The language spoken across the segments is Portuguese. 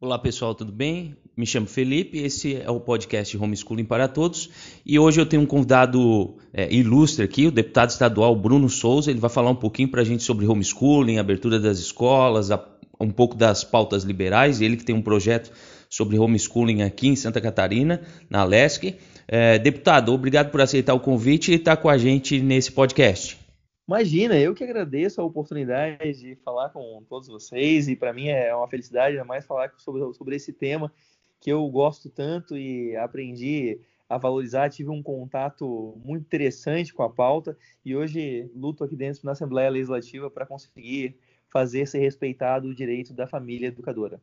Olá pessoal, tudo bem? Me chamo Felipe, esse é o podcast Homeschooling para Todos e hoje eu tenho um convidado é, ilustre aqui, o deputado estadual Bruno Souza. Ele vai falar um pouquinho para a gente sobre homeschooling, abertura das escolas, a, um pouco das pautas liberais. Ele que tem um projeto sobre homeschooling aqui em Santa Catarina, na LESC. É, deputado, obrigado por aceitar o convite e estar com a gente nesse podcast. Imagina, eu que agradeço a oportunidade de falar com todos vocês e para mim é uma felicidade ainda mais falar sobre, sobre esse tema que eu gosto tanto e aprendi a valorizar, tive um contato muito interessante com a pauta e hoje luto aqui dentro na Assembleia Legislativa para conseguir fazer ser respeitado o direito da família educadora.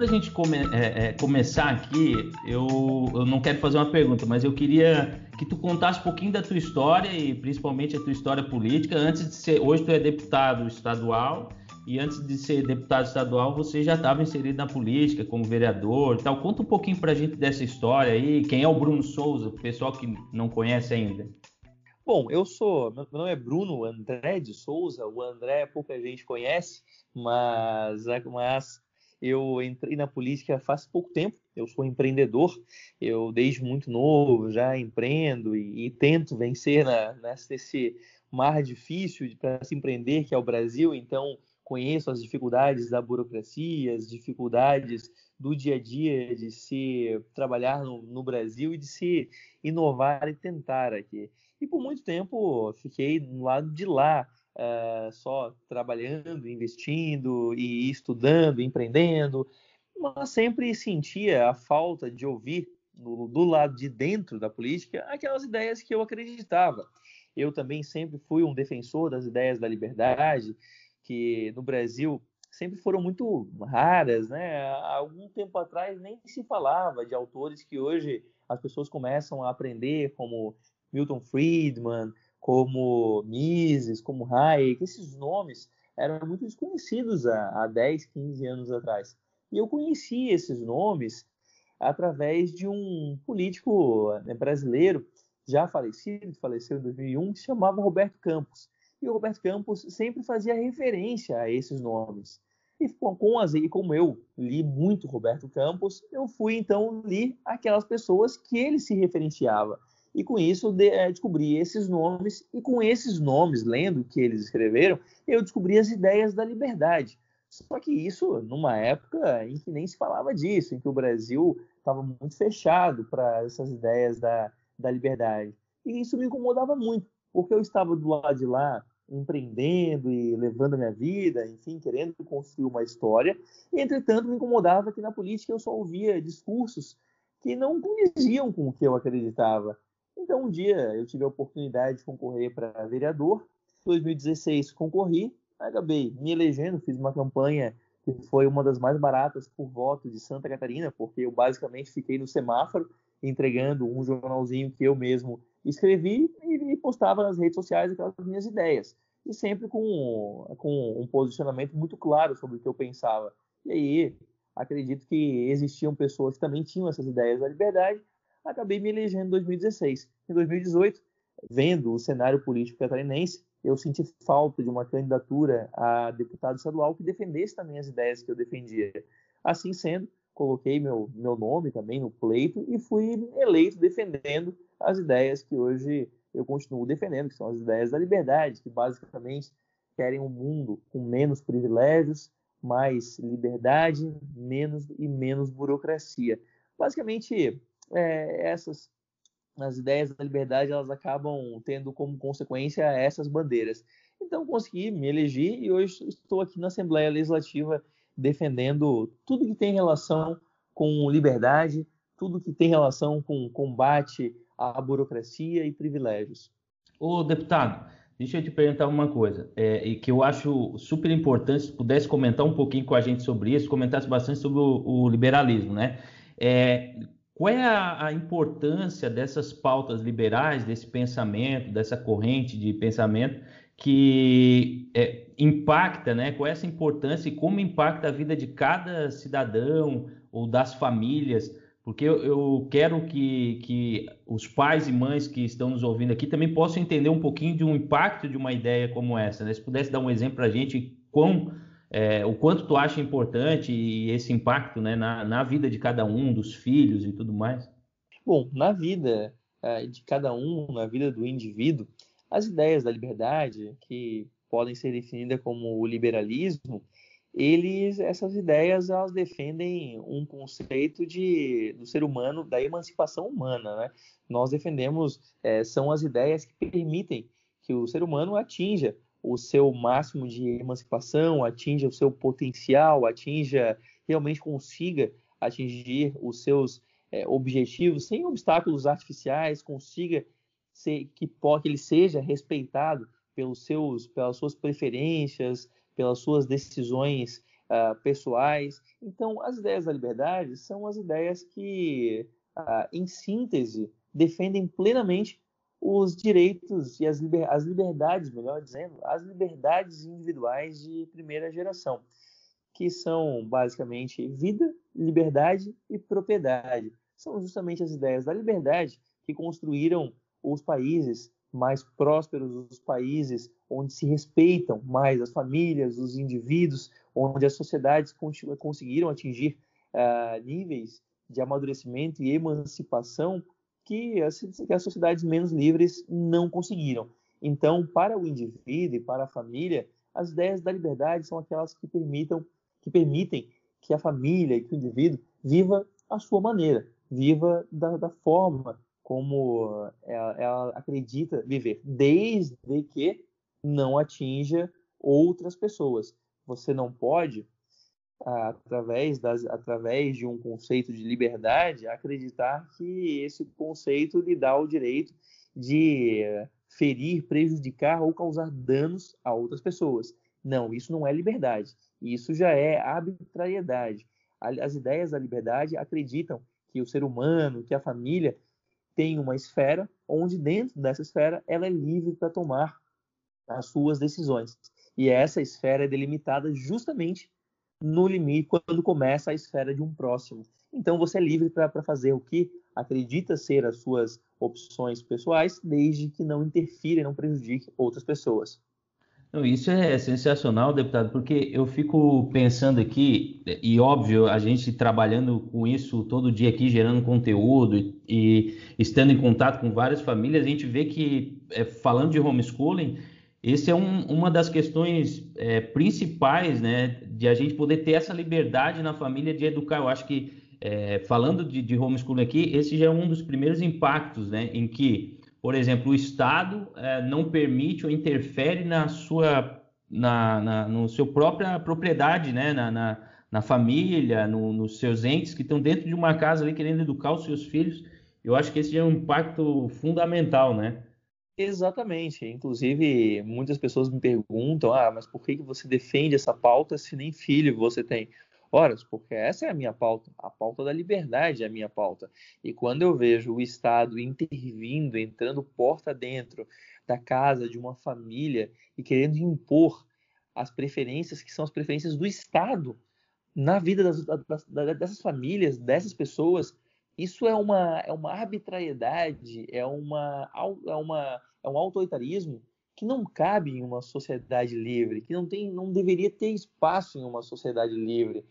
Para a gente come, é, é, começar aqui, eu, eu não quero fazer uma pergunta, mas eu queria que tu contasse um pouquinho da tua história e principalmente a tua história política. Antes de ser, hoje tu é deputado estadual e antes de ser deputado estadual você já estava inserido na política como vereador e tal. Conta um pouquinho para a gente dessa história aí. Quem é o Bruno Souza, o pessoal que não conhece ainda? Bom, eu sou, meu nome é Bruno André de Souza. O André pouca gente conhece, mas, mas eu entrei na política faz pouco tempo. Eu sou empreendedor. Eu desde muito novo já empreendo e, e tento vencer na, nesse mar difícil para se empreender que é o Brasil. Então conheço as dificuldades da burocracia, as dificuldades do dia a dia de se trabalhar no, no Brasil e de se inovar e tentar aqui. E por muito tempo fiquei no lado de lá uh, só trabalhando, investindo e estudando, empreendendo, mas sempre sentia a falta de ouvir do, do lado de dentro da política aquelas ideias que eu acreditava. Eu também sempre fui um defensor das ideias da liberdade, que no Brasil sempre foram muito raras, né? Há algum tempo atrás nem se falava de autores que hoje as pessoas começam a aprender, como Milton Friedman, como Mises, como Hayek, esses nomes eram muito desconhecidos há, há 10, 15 anos atrás. E eu conheci esses nomes através de um político né, brasileiro já falecido, faleceu em 2001, que se chamava Roberto Campos. E o Roberto Campos sempre fazia referência a esses nomes. E com as, e como eu li muito Roberto Campos, eu fui então li aquelas pessoas que ele se referenciava e com isso de, é, descobri esses nomes, e com esses nomes, lendo o que eles escreveram, eu descobri as ideias da liberdade. Só que isso numa época em que nem se falava disso, em que o Brasil estava muito fechado para essas ideias da, da liberdade. E isso me incomodava muito, porque eu estava do lado de lá empreendendo e levando a minha vida, enfim, querendo construir uma história. E, entretanto, me incomodava que na política eu só ouvia discursos que não condiziam com o que eu acreditava. Então, um dia eu tive a oportunidade de concorrer para vereador. Em 2016 concorri, acabei me elegendo, fiz uma campanha que foi uma das mais baratas por voto de Santa Catarina, porque eu basicamente fiquei no semáforo entregando um jornalzinho que eu mesmo escrevi e postava nas redes sociais aquelas minhas ideias. E sempre com, com um posicionamento muito claro sobre o que eu pensava. E aí, acredito que existiam pessoas que também tinham essas ideias da liberdade acabei me elegendo em 2016. Em 2018, vendo o cenário político catarinense, eu senti falta de uma candidatura a deputado estadual que defendesse também as ideias que eu defendia. Assim sendo, coloquei meu, meu nome também no pleito e fui eleito defendendo as ideias que hoje eu continuo defendendo, que são as ideias da liberdade, que basicamente querem um mundo com menos privilégios, mais liberdade, menos e menos burocracia. Basicamente, é, essas as ideias da liberdade elas acabam tendo como consequência essas bandeiras. Então consegui me eleger e hoje estou aqui na Assembleia Legislativa defendendo tudo que tem relação com liberdade, tudo que tem relação com combate à burocracia e privilégios. Ô deputado, deixa eu te perguntar uma coisa, é, e que eu acho super importante, se pudesse comentar um pouquinho com a gente sobre isso, comentasse bastante sobre o, o liberalismo, né? É, qual é a, a, importância dessas pautas liberais, desse pensamento, dessa corrente de pensamento que é, impacta, né? Qual é essa importância e como impacta a vida de cada cidadão ou das famílias? Porque eu, eu quero que, que os pais e mães que estão nos ouvindo aqui também possam entender um pouquinho de um impacto de uma ideia como essa. Né? Se pudesse dar um exemplo para a gente, quão, é, o quanto tu acha importante esse impacto né, na, na vida de cada um, dos filhos e tudo mais. Bom, na vida é, de cada um, na vida do indivíduo, as ideias da liberdade, que podem ser definidas como o liberalismo, eles, essas ideias, elas defendem um conceito de, do ser humano, da emancipação humana, né? Nós defendemos, é, são as ideias que permitem que o ser humano atinja o seu máximo de emancipação, atinja o seu potencial, atinja, realmente consiga atingir os seus é, objetivos sem obstáculos artificiais, consiga ser, que, que ele seja respeitado pelos seus, pelas suas preferências, pelas suas decisões uh, pessoais. Então, as ideias da liberdade são as ideias que, uh, em síntese, defendem plenamente os direitos e as, liber as liberdades, melhor dizendo, as liberdades individuais de primeira geração, que são basicamente vida, liberdade e propriedade. São justamente as ideias da liberdade que construíram os países mais prósperos, os países onde se respeitam mais as famílias, os indivíduos, onde as sociedades conseguiram atingir uh, níveis de amadurecimento e emancipação que as, que as sociedades menos livres não conseguiram. Então, para o indivíduo e para a família, as ideias da liberdade são aquelas que permitam, que permitem que a família e que o indivíduo viva a sua maneira, viva da, da forma como ela, ela acredita viver, desde que não atinja outras pessoas. Você não pode, através, das, através de um conceito de liberdade, acreditar que esse conceito lhe dá o direito de ferir, prejudicar ou causar danos a outras pessoas. Não, isso não é liberdade. Isso já é arbitrariedade. As ideias da liberdade acreditam que o ser humano, que a família tem uma esfera onde dentro dessa esfera ela é livre para tomar as suas decisões. E essa esfera é delimitada justamente no limite quando começa a esfera de um próximo. Então você é livre para fazer o que acredita ser as suas opções pessoais, desde que não interfira e não prejudique outras pessoas. Isso é sensacional, deputado, porque eu fico pensando aqui, e óbvio, a gente trabalhando com isso todo dia aqui, gerando conteúdo e, e estando em contato com várias famílias, a gente vê que, é, falando de homeschooling, esse é um, uma das questões é, principais, né, de a gente poder ter essa liberdade na família de educar. Eu acho que, é, falando de, de homeschooling aqui, esse já é um dos primeiros impactos, né, em que por exemplo, o Estado é, não permite ou interfere na sua, na, na no seu própria propriedade, né? na, na, na família, no, nos seus entes que estão dentro de uma casa ali querendo educar os seus filhos. Eu acho que esse é um impacto fundamental, né? Exatamente. Inclusive, muitas pessoas me perguntam: ah, mas por que você defende essa pauta se nem filho você tem? horas, porque essa é a minha pauta, a pauta da liberdade é a minha pauta. E quando eu vejo o Estado intervindo, entrando porta dentro da casa de uma família e querendo impor as preferências que são as preferências do Estado na vida das, das, dessas famílias, dessas pessoas, isso é uma, é uma arbitrariedade, é, uma, é, uma, é um autoritarismo que não cabe em uma sociedade livre, que não, tem, não deveria ter espaço em uma sociedade livre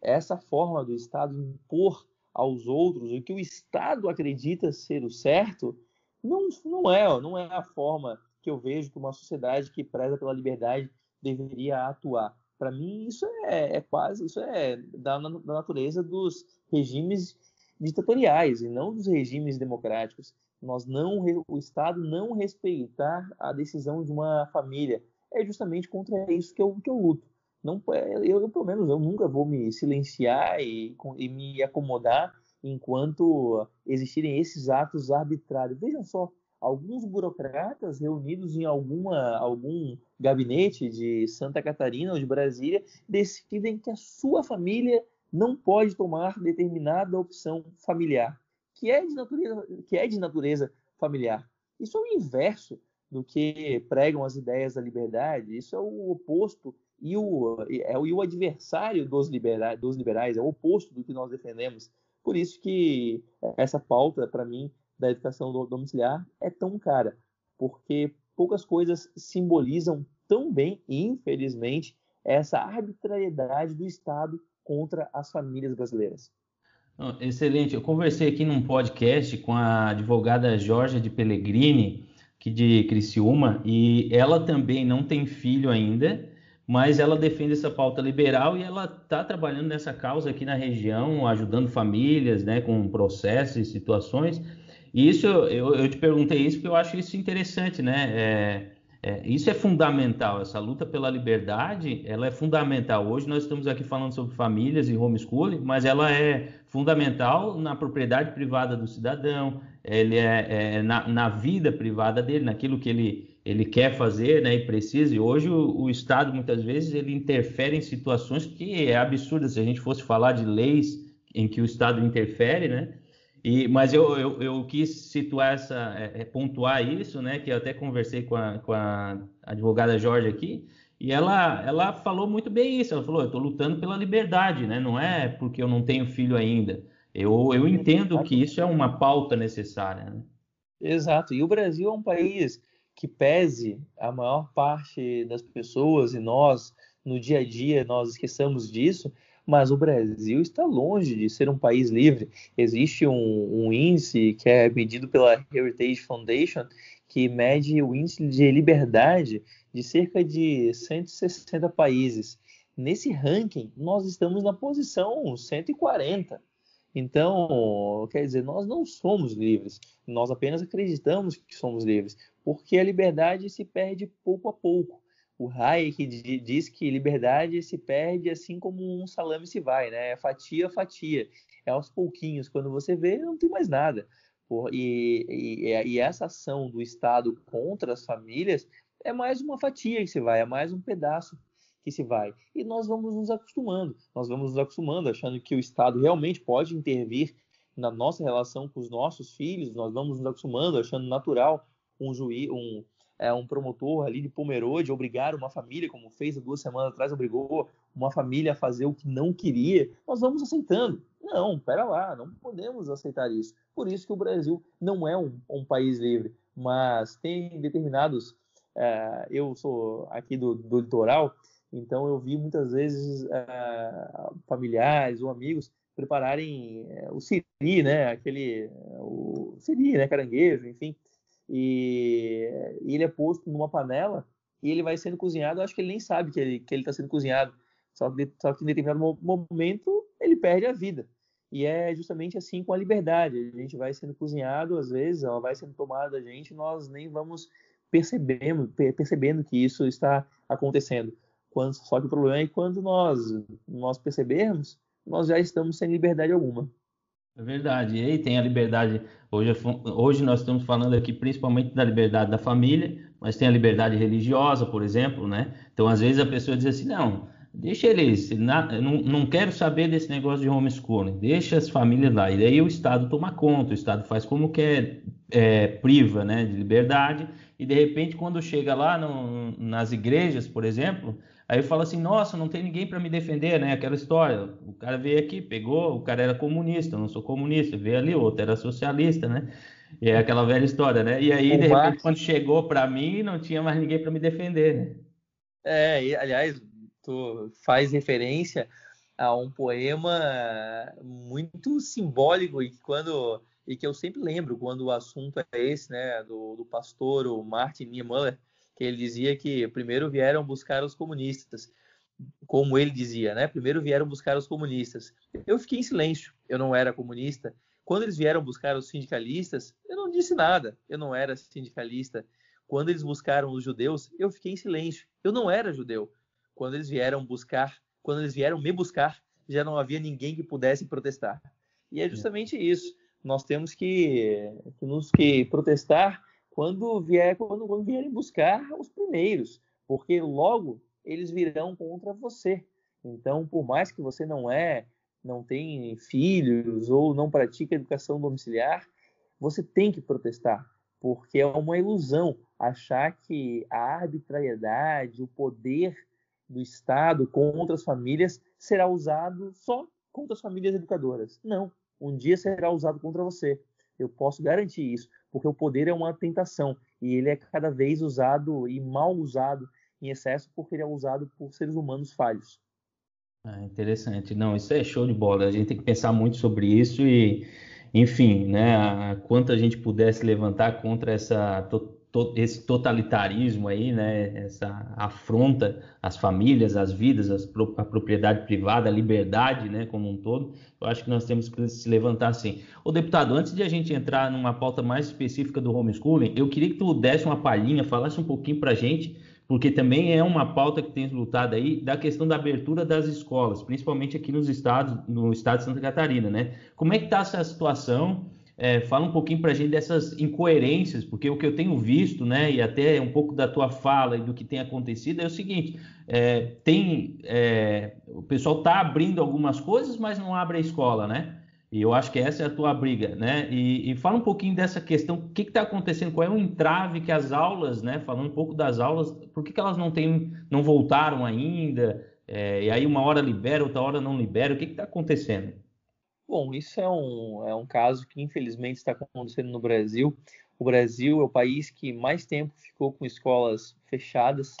essa forma do Estado impor aos outros o que o Estado acredita ser o certo não, não é não é a forma que eu vejo que uma sociedade que preza pela liberdade deveria atuar. Para mim isso é, é, quase isso é da, da natureza dos regimes ditatoriais e não dos regimes democráticos. Nós não o Estado não respeitar a decisão de uma família é justamente contra isso que eu, que eu luto não eu, eu, pelo menos eu nunca vou me silenciar e, e, me acomodar enquanto existirem esses atos arbitrários. Vejam só, alguns burocratas reunidos em alguma, algum gabinete de Santa Catarina ou de Brasília decidem que a sua família não pode tomar determinada opção familiar, que é de natureza, que é de natureza familiar. Isso é o inverso do que pregam as ideias da liberdade. Isso é o oposto e o, é o, e o adversário dos liberais, dos liberais, é o oposto do que nós defendemos. Por isso que essa pauta, para mim, da educação domiciliar é tão cara, porque poucas coisas simbolizam tão bem, infelizmente, essa arbitrariedade do Estado contra as famílias brasileiras. Excelente. Eu conversei aqui num podcast com a advogada Jorge de Pellegrini, que de Criciúma, e ela também não tem filho ainda, mas ela defende essa pauta liberal e ela está trabalhando nessa causa aqui na região, ajudando famílias, né, com processos e situações. E isso eu, eu te perguntei isso porque eu acho isso interessante, né? É, é, isso é fundamental, essa luta pela liberdade, ela é fundamental. Hoje nós estamos aqui falando sobre famílias e homeschooling, mas ela é fundamental na propriedade privada do cidadão, ele é, é na, na, vida privada dele, naquilo que ele, ele quer fazer né, e precisa. E hoje o, o, Estado, muitas vezes, ele interfere em situações que é absurda. Se a gente fosse falar de leis em que o Estado interfere, né? E, mas eu, eu, eu, quis situar essa, é, é, pontuar isso, né? Que eu até conversei com a, com a advogada Jorge aqui, e ela, ela falou muito bem isso. Ela falou: eu estou lutando pela liberdade, né? Não é porque eu não tenho filho ainda. Eu, eu entendo que isso é uma pauta necessária. Né? Exato. E o Brasil é um país que pese a maior parte das pessoas e nós no dia a dia nós esqueçamos disso, mas o Brasil está longe de ser um país livre. Existe um, um índice que é medido pela Heritage Foundation que mede o índice de liberdade de cerca de 160 países. Nesse ranking, nós estamos na posição 140. Então, quer dizer, nós não somos livres, nós apenas acreditamos que somos livres, porque a liberdade se perde pouco a pouco o Hayek diz que liberdade se perde assim como um salame se vai, né? É fatia fatia. É aos pouquinhos. Quando você vê, não tem mais nada. E, e, e, essa ação do Estado contra as famílias é mais uma fatia que se vai, é mais um pedaço que se vai. E nós vamos nos acostumando. Nós vamos nos acostumando, achando que o Estado realmente pode intervir na nossa relação com os nossos filhos. Nós vamos nos acostumando, achando natural um juiz, um, é, um promotor ali de Pomerode obrigar uma família, como fez há duas semanas atrás, obrigou uma família a fazer o que não queria, nós vamos aceitando. Não, pera lá, não podemos aceitar isso. Por isso que o Brasil não é um, um país livre, mas tem determinados. É, eu sou aqui do, do, litoral, então eu vi muitas vezes é, familiares ou amigos prepararem é, o siri, né? Aquele o siri, né? Caranguejo, enfim e, ele é posto numa panela e ele vai sendo cozinhado. Eu acho que ele nem sabe que ele que ele está sendo cozinhado. Só que, só que em determinado momento ele perde a vida. E é justamente assim com a liberdade. A gente vai sendo cozinhado, às vezes, ela vai sendo tomada da gente, nós nem vamos percebendo, percebendo que isso está acontecendo. Quando, só que o problema é quando nós, nós percebermos, nós já estamos sem liberdade alguma. É verdade. E aí tem a liberdade. Hoje, hoje nós estamos falando aqui principalmente da liberdade da família, mas tem a liberdade religiosa, por exemplo, né? Então, às vezes a pessoa diz assim: não, deixa eles, não, não quero saber desse negócio de homeschooling, deixa as famílias lá. E daí o Estado toma conta, o Estado faz como quer, é, priva né, de liberdade, e de repente, quando chega lá no, nas igrejas, por exemplo, Aí fala assim, nossa, não tem ninguém para me defender, né? Aquela história. O cara veio aqui, pegou, o cara era comunista, eu não sou comunista, veio ali, outro era socialista, né? E é aquela velha história, né? E aí, o de repente, quando chegou para mim, não tinha mais ninguém para me defender, né? É, e, aliás, tu faz referência a um poema muito simbólico e que quando e que eu sempre lembro quando o assunto é esse, né, do, do pastor Martin Niemöller, que ele dizia que primeiro vieram buscar os comunistas, como ele dizia, né? Primeiro vieram buscar os comunistas. Eu fiquei em silêncio, eu não era comunista. Quando eles vieram buscar os sindicalistas, eu não disse nada, eu não era sindicalista. Quando eles buscaram os judeus, eu fiquei em silêncio, eu não era judeu. Quando eles vieram buscar, quando eles vieram me buscar, já não havia ninguém que pudesse protestar. E é justamente isso. Nós temos que, nos que protestar quando, vier, quando, quando vierem buscar os primeiros, porque logo eles virão contra você. Então, por mais que você não é, não tem filhos ou não pratica educação domiciliar, você tem que protestar, porque é uma ilusão achar que a arbitrariedade, o poder do Estado contra as famílias será usado só contra as famílias educadoras. Não, um dia será usado contra você. Eu posso garantir isso, porque o poder é uma tentação e ele é cada vez usado e mal usado em excesso porque ele é usado por seres humanos falhos. Ah, interessante. Não, isso é show de bola. A gente tem que pensar muito sobre isso e, enfim, né, quanto a gente pudesse levantar contra essa to, esse totalitarismo aí, né, essa afronta às famílias, às vidas, às, a propriedade privada, a liberdade, né, como um todo, eu acho que nós temos que se levantar assim. O deputado, antes de a gente entrar numa pauta mais específica do homeschooling, eu queria que tu desse uma palhinha, falasse um pouquinho para a gente, porque também é uma pauta que tem lutado aí da questão da abertura das escolas, principalmente aqui nos estados, no estado de Santa Catarina, né? Como é que está essa situação? É, fala um pouquinho para a gente dessas incoerências, porque o que eu tenho visto, né, e até um pouco da tua fala e do que tem acontecido é o seguinte: é, tem é, o pessoal está abrindo algumas coisas, mas não abre a escola, né? E eu acho que essa é a tua briga, né? E, e fala um pouquinho dessa questão, o que está acontecendo, qual é o entrave que as aulas, né? Falando um pouco das aulas, por que, que elas não têm, não voltaram ainda? É, e aí uma hora libera, outra hora não libera, o que está acontecendo? Bom, isso é um, é um caso que infelizmente está acontecendo no Brasil. O Brasil é o país que mais tempo ficou com escolas fechadas.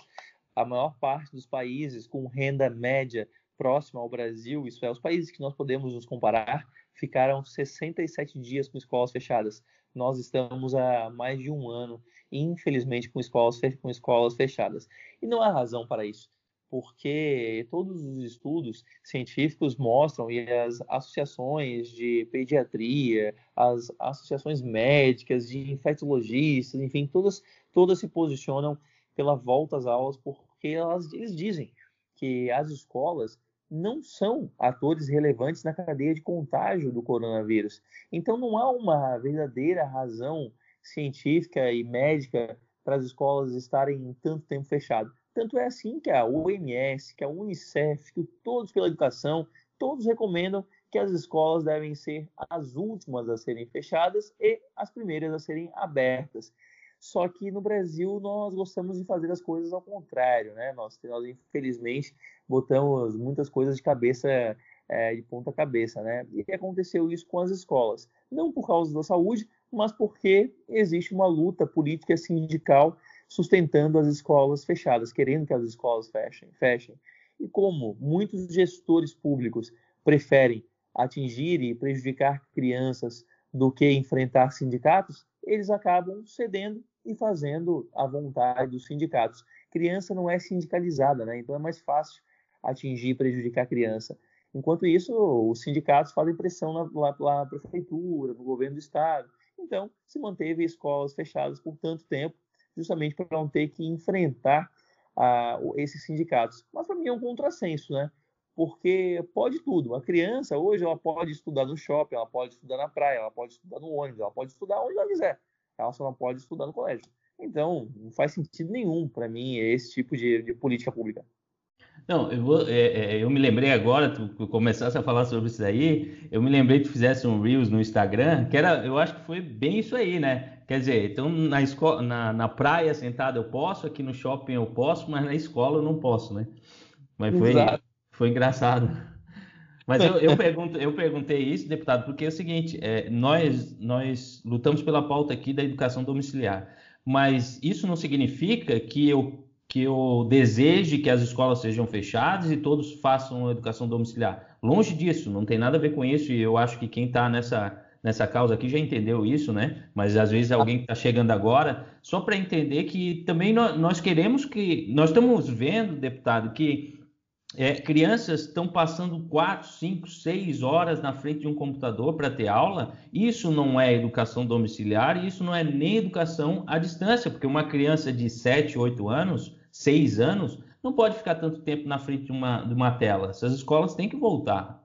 A maior parte dos países com renda média próxima ao Brasil, isso é, os países que nós podemos nos comparar, ficaram 67 dias com escolas fechadas. Nós estamos há mais de um ano, infelizmente, com escolas, com escolas fechadas. E não há razão para isso porque todos os estudos científicos mostram e as associações de pediatria, as associações médicas, de infectologistas, enfim, todas, todas se posicionam pela volta às aulas porque elas, eles dizem que as escolas não são atores relevantes na cadeia de contágio do coronavírus. Então não há uma verdadeira razão científica e médica para as escolas estarem tanto tempo fechadas. Tanto é assim que a OMS, que a Unicef, que todos pela educação, todos recomendam que as escolas devem ser as últimas a serem fechadas e as primeiras a serem abertas. Só que no Brasil nós gostamos de fazer as coisas ao contrário, né? Nós, nós infelizmente botamos muitas coisas de cabeça é, de ponta cabeça, né? E aconteceu isso com as escolas, não por causa da saúde, mas porque existe uma luta política sindical sustentando as escolas fechadas, querendo que as escolas fechem. fechem. E como muitos gestores públicos preferem atingir e prejudicar crianças do que enfrentar sindicatos, eles acabam cedendo e fazendo a vontade dos sindicatos. Criança não é sindicalizada, né? então é mais fácil atingir e prejudicar a criança. Enquanto isso, os sindicatos fazem pressão na, na, na prefeitura, no governo do estado. Então, se manteve escolas fechadas por tanto tempo justamente para não ter que enfrentar esses sindicatos. Mas para mim é um contrassenso, né? Porque pode tudo. A criança hoje ela pode estudar no shopping, ela pode estudar na praia, ela pode estudar no ônibus, ela pode estudar onde ela quiser. Ela só não pode estudar no colégio. Então, não faz sentido nenhum para mim esse tipo de, de política pública. Não, eu, vou, é, é, eu, me lembrei agora, tu começasse a falar sobre isso aí, eu me lembrei que tu fizesse um Reels no Instagram, que era, eu acho que foi bem isso aí, né? Quer dizer, então na, escola, na, na praia sentado eu posso, aqui no shopping eu posso, mas na escola eu não posso, né? Mas foi, foi engraçado. Mas eu, eu, pergunto, eu perguntei isso, deputado, porque é o seguinte, é, nós, nós lutamos pela pauta aqui da educação domiciliar, mas isso não significa que eu que eu deseje que as escolas sejam fechadas e todos façam educação domiciliar. Longe disso, não tem nada a ver com isso, e eu acho que quem está nessa, nessa causa aqui já entendeu isso, né? Mas às vezes alguém que está chegando agora, só para entender que também nós, nós, queremos que. Nós estamos vendo, deputado, que é, crianças estão passando 4, 5, 6 horas na frente de um computador para ter aula. Isso não é educação domiciliar e isso não é nem educação à distância, porque uma criança de 7, 8 anos seis anos, não pode ficar tanto tempo na frente de uma, de uma tela. Essas escolas têm que voltar.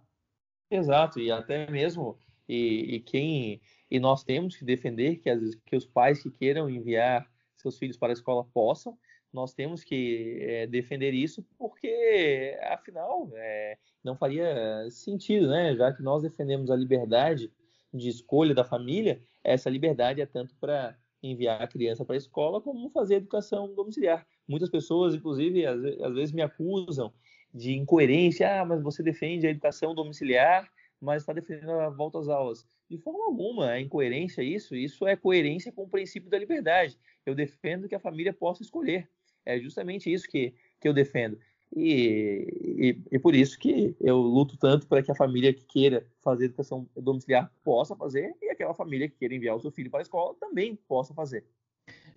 Exato, e até mesmo e, e quem e nós temos que defender que, as, que os pais que queiram enviar seus filhos para a escola possam. Nós temos que é, defender isso porque, afinal, é, não faria sentido, né? Já que nós defendemos a liberdade de escolha da família, essa liberdade é tanto para enviar a criança para a escola como fazer educação domiciliar. Muitas pessoas, inclusive, às, às vezes me acusam de incoerência. Ah, mas você defende a educação domiciliar, mas está defendendo a volta às aulas. De forma alguma, é incoerência isso. Isso é coerência com o princípio da liberdade. Eu defendo que a família possa escolher. É justamente isso que, que eu defendo. E, e, e, por isso que eu luto tanto para que a família que queira fazer educação domiciliar possa fazer e aquela família que queira enviar o seu filho para a escola também possa fazer.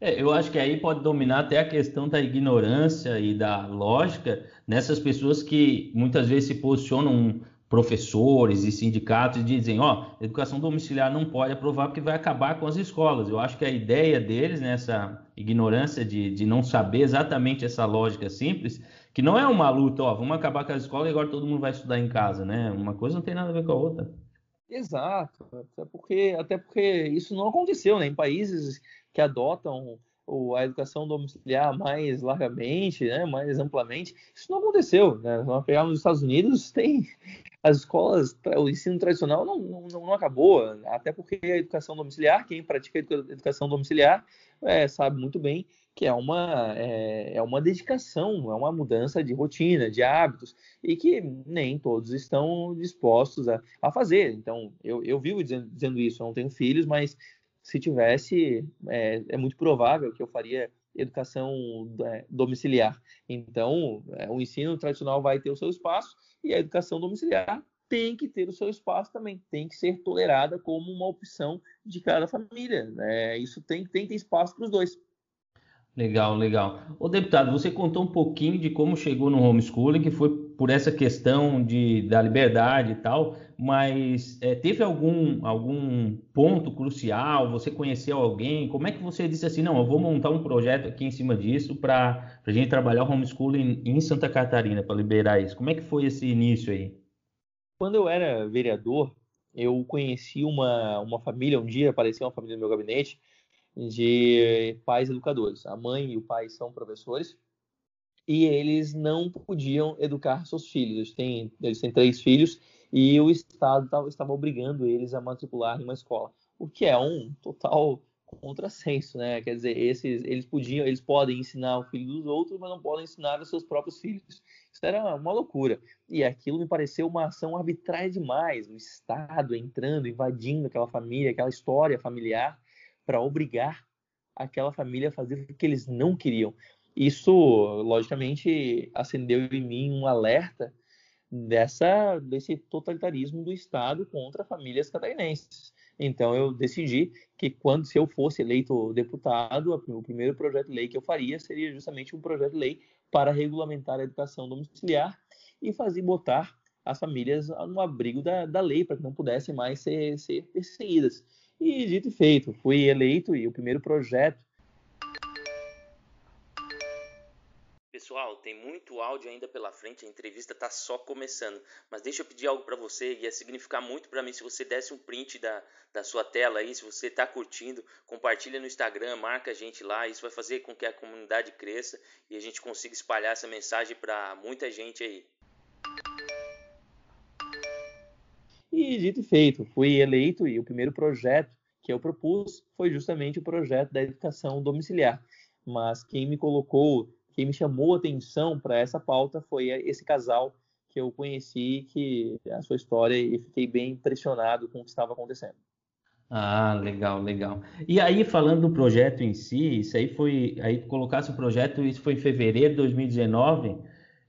É, eu acho que aí pode dominar até a questão da ignorância e da lógica nessas pessoas que muitas vezes se posicionam professores e sindicatos e dizem, ó, educação domiciliar não pode aprovar porque vai acabar com as escolas. Eu acho que a ideia deles, nessa ignorância de, de não saber exatamente essa lógica simples, que não é uma luta, ó, vamos acabar com as escolas e agora todo mundo vai estudar em casa, né? Uma coisa não tem nada a ver com a outra. Exato, até porque, até porque isso não aconteceu, né? Em países que adotam a educação domiciliar mais largamente, né, mais amplamente, isso não aconteceu. Né? Nós pegamos nos Estados Unidos, tem as escolas, o ensino tradicional não, não, não, acabou, até porque a educação domiciliar, quem pratica a educação domiciliar é, sabe muito bem que é uma, é, é, uma dedicação, é uma mudança de rotina, de hábitos, e que nem todos estão dispostos a, a fazer. Então, eu, eu vivo dizendo, dizendo isso, eu não tenho filhos, mas se tivesse, é, é muito provável que eu faria educação é, domiciliar. Então, é, o ensino tradicional vai ter o seu espaço e a educação domiciliar tem que ter o seu espaço também, tem que ser tolerada como uma opção de cada família. Né? Isso tem, tem que ter espaço para os dois. Legal, legal. O deputado, você contou um pouquinho de como chegou no homeschooling, que foi por essa questão de, da liberdade e tal, mas é, teve algum, algum ponto crucial? Você conheceu alguém? Como é que você disse assim, não, eu vou montar um projeto aqui em cima disso para a gente trabalhar o homeschooling em Santa Catarina, para liberar isso? Como é que foi esse início aí? Quando eu era vereador, eu conheci uma, uma família, um dia apareceu uma família no meu gabinete, de pais educadores. A mãe e o pai são professores e eles não podiam educar seus filhos. Eles têm, eles têm três filhos e o Estado estava obrigando eles a matricular em uma escola, o que é um total contrassenso, né? Quer dizer, esses, eles podiam, eles podem ensinar o filho dos outros, mas não podem ensinar os seus próprios filhos. Isso era uma loucura. E aquilo me pareceu uma ação arbitrária demais, o Estado entrando, invadindo aquela família, aquela história familiar para obrigar aquela família a fazer o que eles não queriam. Isso, logicamente, acendeu em mim um alerta dessa desse totalitarismo do Estado contra famílias catarinenses. Então eu decidi que quando se eu fosse eleito deputado, o primeiro projeto de lei que eu faria seria justamente um projeto de lei para regulamentar a educação domiciliar e fazer botar as famílias no abrigo da, da lei para que não pudessem mais ser, ser perseguidas. E dito e feito, fui eleito e o primeiro projeto. Pessoal, tem muito áudio ainda pela frente, a entrevista está só começando. Mas deixa eu pedir algo para você, ia significar muito para mim se você desse um print da, da sua tela aí, se você está curtindo, compartilha no Instagram, marca a gente lá, isso vai fazer com que a comunidade cresça e a gente consiga espalhar essa mensagem para muita gente aí. Dito e feito, fui eleito e o primeiro projeto que eu propus foi justamente o projeto da educação domiciliar. Mas quem me colocou, quem me chamou atenção para essa pauta foi esse casal que eu conheci, que a sua história e fiquei bem impressionado com o que estava acontecendo. Ah, legal, legal. E aí, falando do projeto em si, isso aí foi. Aí colocasse o projeto, isso foi em fevereiro de 2019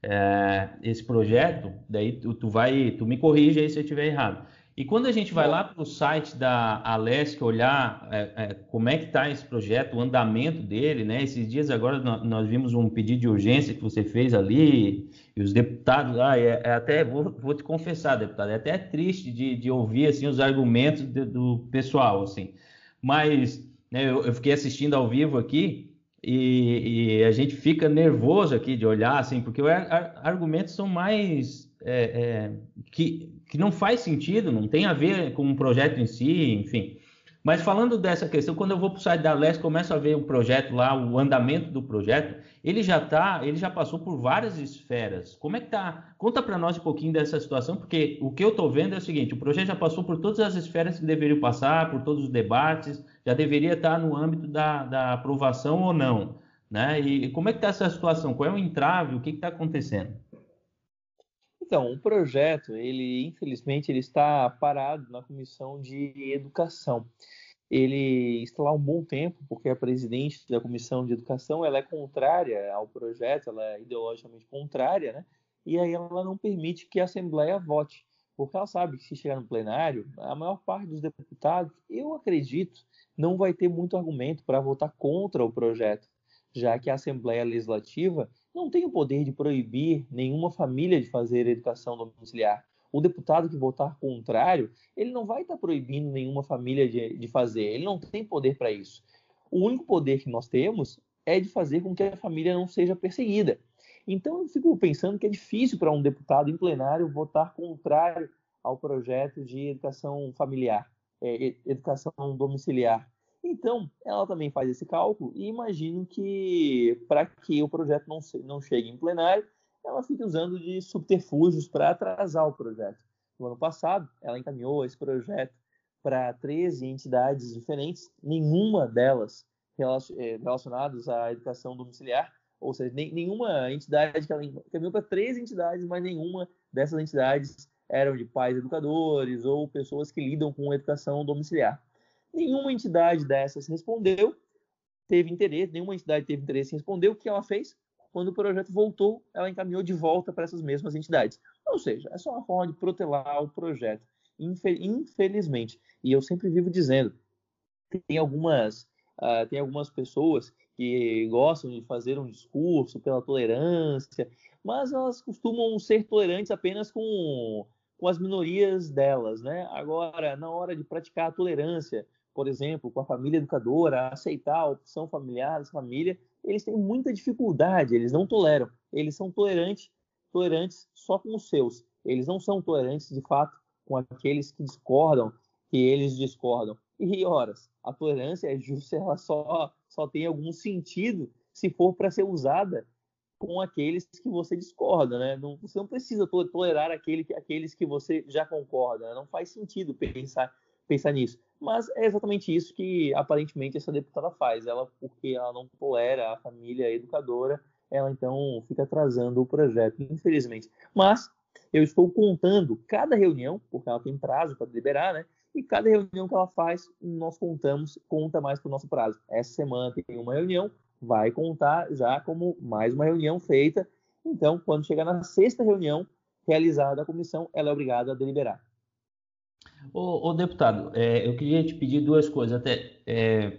é, esse projeto, daí tu, tu, vai, tu me corrige aí se eu estiver errado. E quando a gente vai lá para o site da Alesc olhar é, é, como é que está esse projeto, o andamento dele, né? Esses dias agora nós, vimos um pedido de urgência que você fez ali e os deputados, ah, é, é até vou, vou, te confessar, deputado, é até triste de, de ouvir assim os argumentos de, do pessoal, assim. Mas né, eu, eu fiquei assistindo ao vivo aqui e, e, a gente fica nervoso aqui de olhar, assim, porque os argumentos são mais é, é, que, que não faz sentido, não tem a ver com o projeto em si, enfim. Mas falando dessa questão, quando eu vou para o site da Leste, começo a ver o projeto lá, o andamento do projeto, ele já tá, ele já passou por várias esferas. Como é que tá? Conta para nós um pouquinho dessa situação, porque o que eu estou vendo é o seguinte: o projeto já passou por todas as esferas que deveriam passar, por todos os debates, já deveria estar tá no âmbito da, da aprovação ou não. Né? E como é que está essa situação? Qual é o entrave? O que está acontecendo? Então, o projeto, ele infelizmente ele está parado na comissão de educação. Ele está lá um bom tempo, porque a presidente da comissão de educação ela é contrária ao projeto, ela é ideologicamente contrária, né? E aí ela não permite que a Assembleia vote, porque ela sabe que se chegar no plenário, a maior parte dos deputados, eu acredito, não vai ter muito argumento para votar contra o projeto, já que a Assembleia Legislativa não tem o poder de proibir nenhuma família de fazer educação domiciliar. O deputado que votar contrário, ele não vai estar proibindo nenhuma família de, de fazer, ele não tem poder para isso. O único poder que nós temos é de fazer com que a família não seja perseguida. Então eu fico pensando que é difícil para um deputado em plenário votar contrário ao projeto de educação familiar, é, educação domiciliar. Então, ela também faz esse cálculo e imagino que, para que o projeto não, não chegue em plenário, ela fique usando de subterfúgios para atrasar o projeto. No ano passado, ela encaminhou esse projeto para 13 entidades diferentes, nenhuma delas eh, relacionadas à educação domiciliar, ou seja, nenhuma entidade que ela encaminhou para 13 entidades, mas nenhuma dessas entidades eram de pais educadores ou pessoas que lidam com educação domiciliar. Nenhuma entidade dessas respondeu, teve interesse, nenhuma entidade teve interesse em responder. O que ela fez? Quando o projeto voltou, ela encaminhou de volta para essas mesmas entidades. Ou seja, é só uma forma de protelar o projeto, infelizmente. E eu sempre vivo dizendo, tem algumas, uh, tem algumas pessoas que gostam de fazer um discurso pela tolerância, mas elas costumam ser tolerantes apenas com, com as minorias delas, né? Agora, na hora de praticar a tolerância por exemplo, com a família educadora, aceitar a opção familiar, essa família, eles têm muita dificuldade, eles não toleram. Eles são tolerantes, tolerantes só com os seus. Eles não são tolerantes, de fato, com aqueles que discordam, que eles discordam. E, horas, a tolerância é justa, ela só, só tem algum sentido se for para ser usada com aqueles que você discorda, né? Não, você não precisa tolerar aquele, aqueles que você já concorda. Né? Não faz sentido pensar, pensar nisso. Mas é exatamente isso que aparentemente essa deputada faz. Ela, porque ela não tolera a família educadora, ela então fica atrasando o projeto, infelizmente. Mas eu estou contando cada reunião, porque ela tem prazo para deliberar, né? E cada reunião que ela faz, nós contamos, conta mais para o nosso prazo. Essa semana tem uma reunião, vai contar já como mais uma reunião feita. Então, quando chegar na sexta reunião realizada a comissão, ela é obrigada a deliberar. Ô, ô deputado, é, eu queria te pedir duas coisas, até é,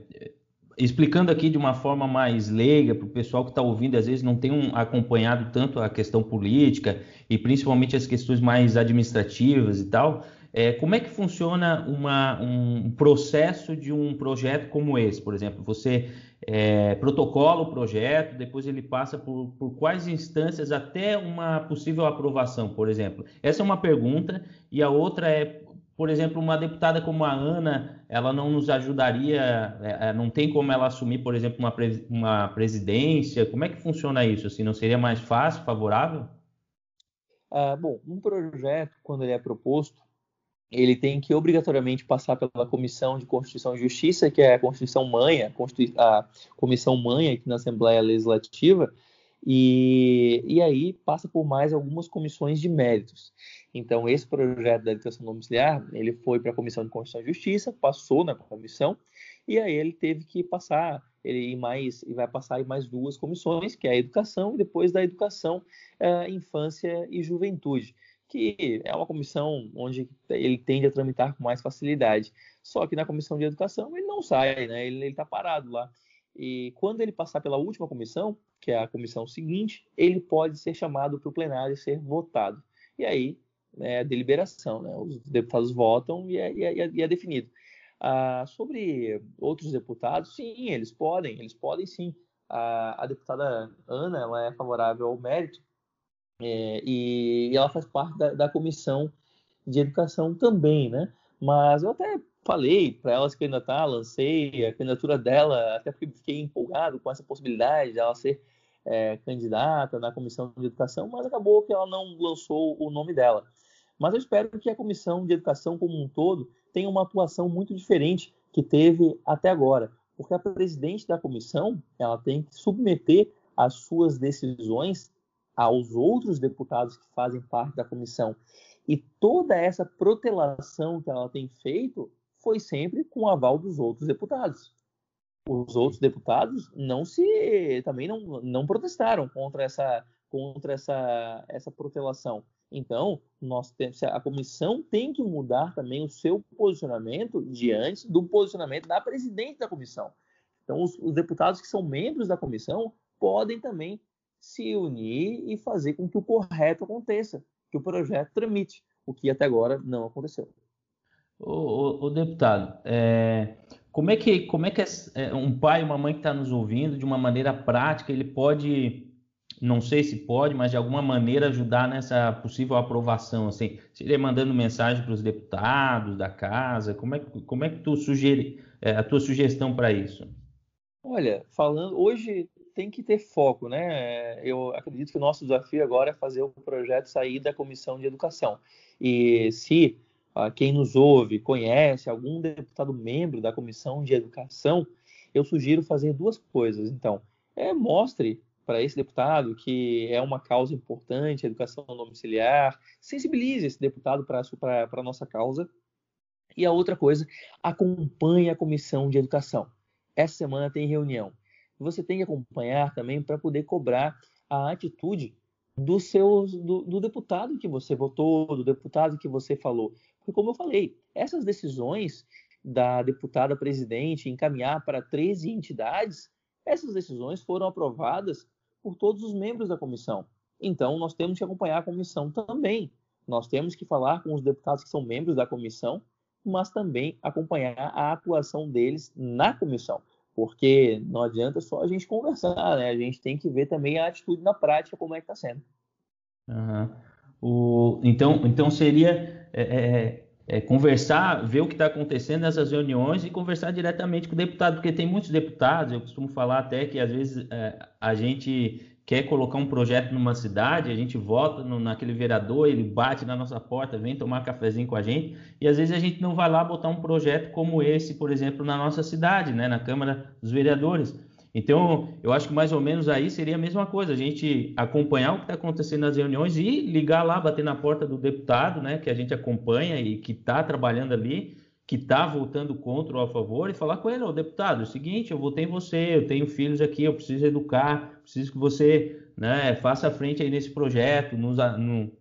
explicando aqui de uma forma mais leiga para o pessoal que está ouvindo, às vezes não tem um, acompanhado tanto a questão política e principalmente as questões mais administrativas e tal. É, como é que funciona uma, um processo de um projeto como esse? Por exemplo, você é, protocola o projeto, depois ele passa por, por quais instâncias até uma possível aprovação, por exemplo? Essa é uma pergunta, e a outra é por exemplo, uma deputada como a Ana, ela não nos ajudaria, é, é, não tem como ela assumir, por exemplo, uma, uma presidência? Como é que funciona isso? Assim, não seria mais fácil, favorável? Ah, bom, um projeto, quando ele é proposto, ele tem que obrigatoriamente passar pela Comissão de Constituição e Justiça, que é a Constituição Mãe, a, Comissão Mãe aqui na Assembleia Legislativa, e, e aí passa por mais algumas comissões de méritos. Então, esse projeto da educação domiciliar, ele foi para a Comissão de Constituição e Justiça, passou na comissão, e aí ele teve que passar, ele mais, vai passar em mais duas comissões, que é a educação e depois da educação, é, infância e juventude, que é uma comissão onde ele tende a tramitar com mais facilidade. Só que na comissão de educação ele não sai, né? Ele está parado lá. E quando ele passar pela última comissão, que é a comissão seguinte, ele pode ser chamado para o plenário e ser votado. E aí é deliberação, né? os deputados votam e é, e é, e é definido. Ah, sobre outros deputados, sim, eles podem, eles podem sim. A, a deputada Ana, ela é favorável ao mérito é, e, e, ela faz parte da, da, comissão de educação também, né? Mas eu até falei para ela se candidatar, lancei a candidatura dela, até porque fiquei empolgado com essa possibilidade de ela ser é, candidata na comissão de educação, mas acabou que ela não lançou o nome dela. Mas eu espero que a comissão de educação como um todo tenha uma atuação muito diferente que teve até agora, porque a presidente da comissão ela tem que submeter as suas decisões aos outros deputados que fazem parte da comissão. E toda essa protelação que ela tem feito foi sempre com o aval dos outros deputados. Os outros deputados não se também não, não protestaram contra essa contra essa essa protelação. Então, nós temos, a comissão tem que mudar também o seu posicionamento diante do posicionamento da presidente da comissão. Então, os, os deputados que são membros da comissão podem também se unir e fazer com que o correto aconteça, que o projeto tramite, o que até agora não aconteceu. O, deputado, é, como é que, como é que é, um pai, uma mãe que está nos ouvindo, de uma maneira prática, ele pode, não sei se pode, mas de alguma maneira ajudar nessa possível aprovação, assim, seria mandando mensagem para os deputados da casa, como é, como é que tu sugere é, a tua sugestão para isso? Olha, falando hoje tem que ter foco, né? Eu acredito que o nosso desafio agora é fazer o projeto sair da comissão de educação. E se uh, quem nos ouve conhece algum deputado membro da comissão de educação, eu sugiro fazer duas coisas. Então, é, mostre para esse deputado que é uma causa importante, educação domiciliar, sensibilize esse deputado para a nossa causa. E a outra coisa, acompanhe a comissão de educação. Essa semana tem reunião você tem que acompanhar também para poder cobrar a atitude do, seu, do, do, deputado que você votou, do deputado que você falou. Porque, como eu falei, essas decisões da deputada presidente encaminhar para 13 entidades, essas decisões foram aprovadas por todos os membros da comissão. Então, nós temos que acompanhar a comissão também. Nós temos que falar com os deputados que são membros da comissão, mas também acompanhar a atuação deles na comissão porque não adianta só a gente conversar, né? A gente tem que ver também a atitude na prática, como é que está sendo. Uhum. O, então, então seria é, é, conversar, ver o que está acontecendo nessas reuniões e conversar diretamente com o deputado, porque tem muitos deputados, eu costumo falar até que às vezes é, a gente quer colocar um projeto numa cidade, a gente vota no, naquele vereador, ele bate na nossa porta, vem tomar cafezinho com a gente, e às vezes a gente não vai lá botar um projeto como esse, por exemplo, na nossa cidade, né, na Câmara dos Vereadores. Então, eu acho que mais ou menos aí seria a mesma coisa, a gente acompanhar o que está acontecendo nas reuniões e ligar lá, bater na porta do deputado, né, que a gente acompanha e que está trabalhando ali, que está votando contra ou a favor e falar com ele, ô deputado, é o seguinte, eu votei em você, eu tenho filhos aqui, eu preciso educar, preciso que você né, faça frente aí nesse projeto, nos, no,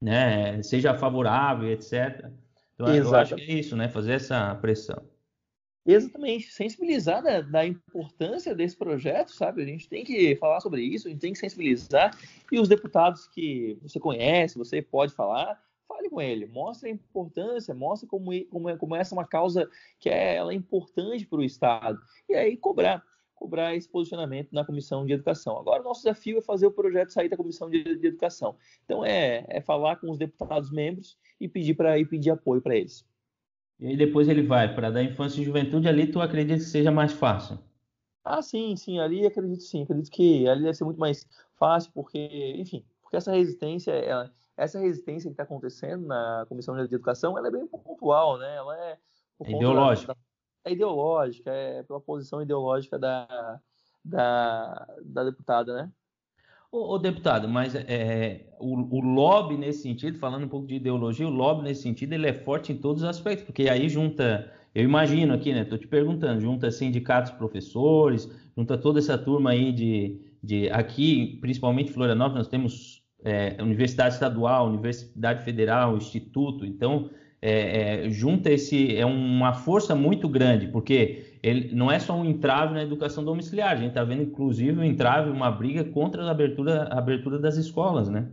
né, seja favorável, etc. Então, eu acho que é isso, né, fazer essa pressão. Exatamente, sensibilizar da, da, importância desse projeto, sabe? A gente tem que falar sobre isso, a gente tem que sensibilizar. E os deputados que você conhece, você pode falar, fale com ele, mostre a importância, mostre como, como, como essa é uma causa que é, ela é importante para o Estado. E aí cobrar, cobrar esse posicionamento na Comissão de Educação. Agora, o nosso desafio é fazer o projeto sair da Comissão de, de Educação. Então, é, é falar com os deputados membros e pedir, pra, e pedir apoio para eles. E aí depois ele vai para da infância e juventude, ali tu acredita que seja mais fácil? Ah, sim, sim, ali acredito sim, acredito que ali deve ser muito mais fácil, porque, enfim, porque essa resistência, ela, essa resistência que está acontecendo na Comissão de Educação, ela é bem pontual, né? Ela é, é ideológica. Da, é ideológica, é pela posição ideológica da, da, da deputada, né? Ô, ô deputado, mas é, o, o, lobby nesse sentido, falando um pouco de ideologia, o lobby nesse sentido ele é forte em todos os aspectos, porque aí junta, eu imagino aqui, né? Estou te perguntando, junta sindicatos, professores, junta toda essa turma aí de, de aqui, principalmente Florianópolis, nós temos é, universidade estadual, universidade federal, instituto, então é, é, junta esse é uma força muito grande, porque ele não é só um entrave na educação domiciliar, a gente está vendo inclusive um entrave, uma briga contra a abertura, a abertura das escolas, né?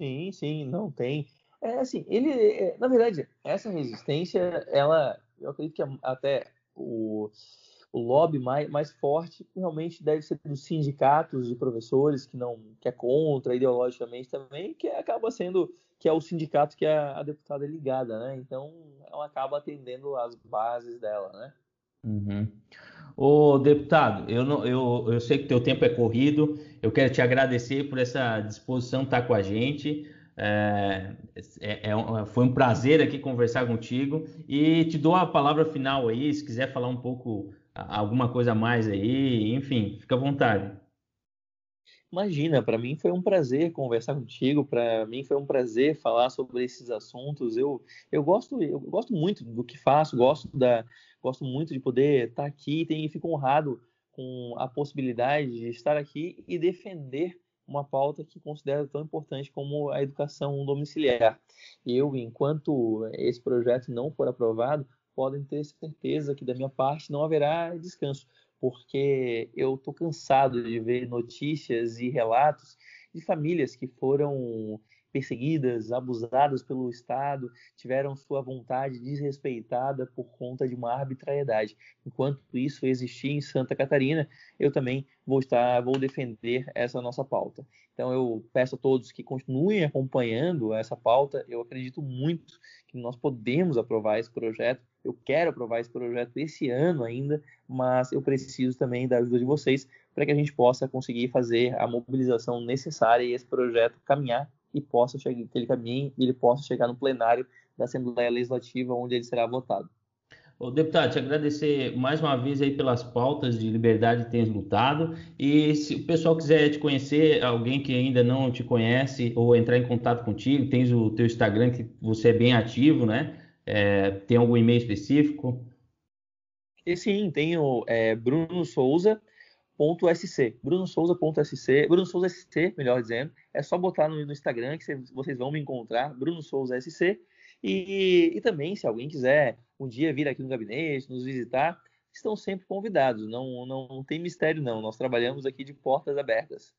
Sim, sim, não tem. É assim, ele, é, na verdade, essa resistência, ela, eu acredito que até o o lobby mais, mais forte realmente deve ser dos sindicatos de professores que não que é contra ideologicamente também que acaba sendo que é o sindicato que a, a deputada é ligada né então ela acaba atendendo as bases dela, né? Uhum. Ô, deputado, eu, não, eu, eu sei que teu tempo é corrido, eu quero te agradecer por essa disposição estar com a gente. É, é, é, foi um prazer aqui conversar contigo e te dou a palavra final aí, se quiser falar um pouco, alguma coisa a mais aí, enfim, fica à vontade. Imagina, para mim foi um prazer conversar contigo, para mim foi um prazer falar sobre esses assuntos. Eu, eu gosto eu gosto muito do que faço, gosto da gosto muito de poder estar aqui e fico honrado com a possibilidade de estar aqui e defender uma pauta que considero tão importante como a educação domiciliar. Eu, enquanto esse projeto não for aprovado, podem ter certeza que da minha parte não haverá descanso, porque eu estou cansado de ver notícias e relatos de famílias que foram perseguidas, abusadas pelo Estado, tiveram sua vontade desrespeitada por conta de uma arbitrariedade. Enquanto isso existir em Santa Catarina, eu também vou estar, vou defender essa nossa pauta. Então eu peço a todos que continuem acompanhando essa pauta. Eu acredito muito que nós podemos aprovar esse projeto. Eu quero aprovar esse projeto esse ano ainda, mas eu preciso também da ajuda de vocês para que a gente possa conseguir fazer a mobilização necessária e esse projeto caminhar e possa chegar, que ele caminhe e ele possa chegar no plenário da Assembleia Legislativa, onde ele será votado. Ô, deputado, te agradecer mais uma vez aí pelas pautas de liberdade que tens lutado. E se o pessoal quiser te conhecer, alguém que ainda não te conhece, ou entrar em contato contigo, tens o teu Instagram que você é bem ativo, né? É, tem algum e-mail específico? E sim, tenho é, Bruno Souza .sc, brunosouza.sc, Bruno Souza SC, melhor dizendo, é só botar no, no Instagram que vocês vão me encontrar, Bruno Souza SC, e, e, também, se alguém quiser um dia vir aqui no gabinete, nos visitar, estão sempre convidados, não, não, não tem mistério não, nós trabalhamos aqui de portas abertas.